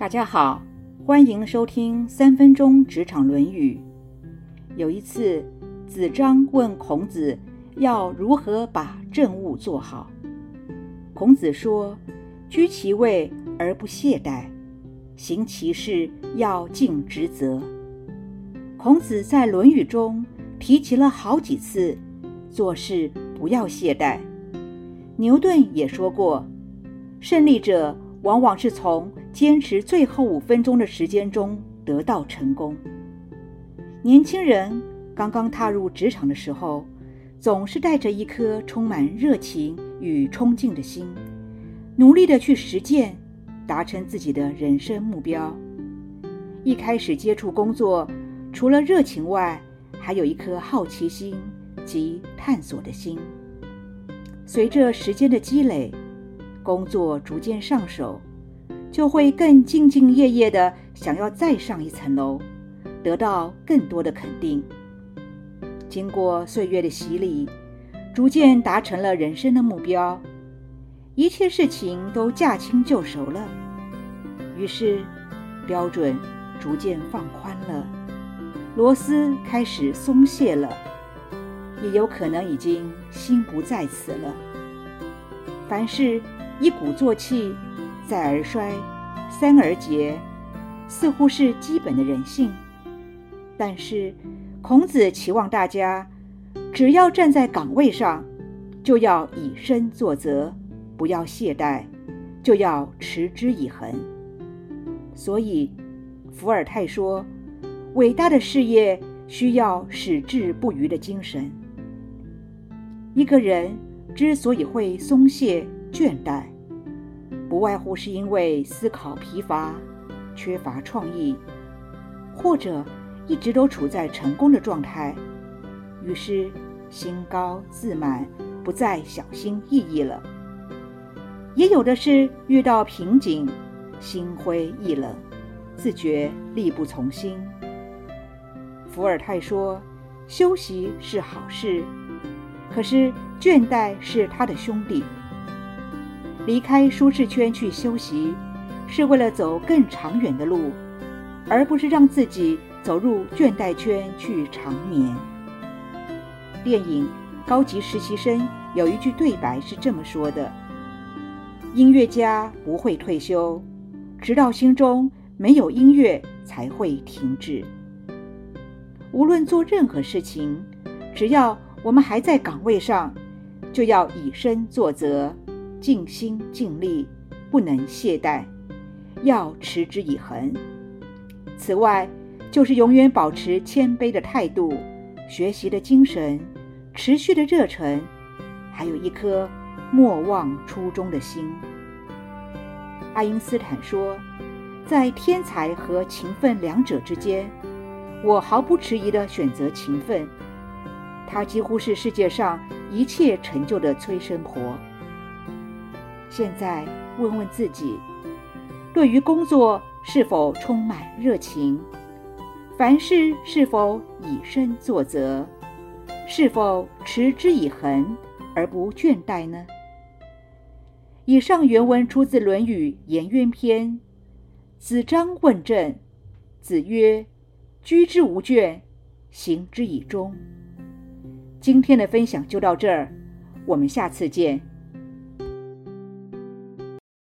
大家好，欢迎收听三分钟职场《论语》。有一次，子张问孔子要如何把政务做好。孔子说：“居其位而不懈怠，行其事要尽职责。”孔子在《论语》中提及了好几次，做事不要懈怠。牛顿也说过：“胜利者往往是从坚持最后五分钟的时间中得到成功。”年轻人刚刚踏入职场的时候，总是带着一颗充满热情与冲劲的心，努力的去实践，达成自己的人生目标。一开始接触工作。除了热情外，还有一颗好奇心及探索的心。随着时间的积累，工作逐渐上手，就会更兢兢业业的想要再上一层楼，得到更多的肯定。经过岁月的洗礼，逐渐达成了人生的目标，一切事情都驾轻就熟了，于是标准逐渐放宽了。螺丝开始松懈了，也有可能已经心不在此了。凡事一鼓作气，再而衰，三而竭，似乎是基本的人性。但是孔子期望大家，只要站在岗位上，就要以身作则，不要懈怠，就要持之以恒。所以伏尔泰说。伟大的事业需要矢志不渝的精神。一个人之所以会松懈倦怠，不外乎是因为思考疲乏、缺乏创意，或者一直都处在成功的状态，于是心高自满，不再小心翼翼了。也有的是遇到瓶颈，心灰意冷，自觉力不从心。伏尔泰说：“休息是好事，可是倦怠是他的兄弟。离开舒适圈去休息，是为了走更长远的路，而不是让自己走入倦怠圈去长眠。”电影《高级实习生》有一句对白是这么说的：“音乐家不会退休，直到心中没有音乐才会停止。”无论做任何事情，只要我们还在岗位上，就要以身作则，尽心尽力，不能懈怠，要持之以恒。此外，就是永远保持谦卑的态度、学习的精神、持续的热忱，还有一颗莫忘初衷的心。爱因斯坦说，在天才和勤奋两者之间。我毫不迟疑地选择勤奋，她几乎是世界上一切成就的催生婆。现在问问自己，对于工作是否充满热情？凡事是否以身作则？是否持之以恒而不倦怠呢？以上原文出自《论语·颜渊篇》。子张问政，子曰。居之无倦，行之以忠。今天的分享就到这儿，我们下次见。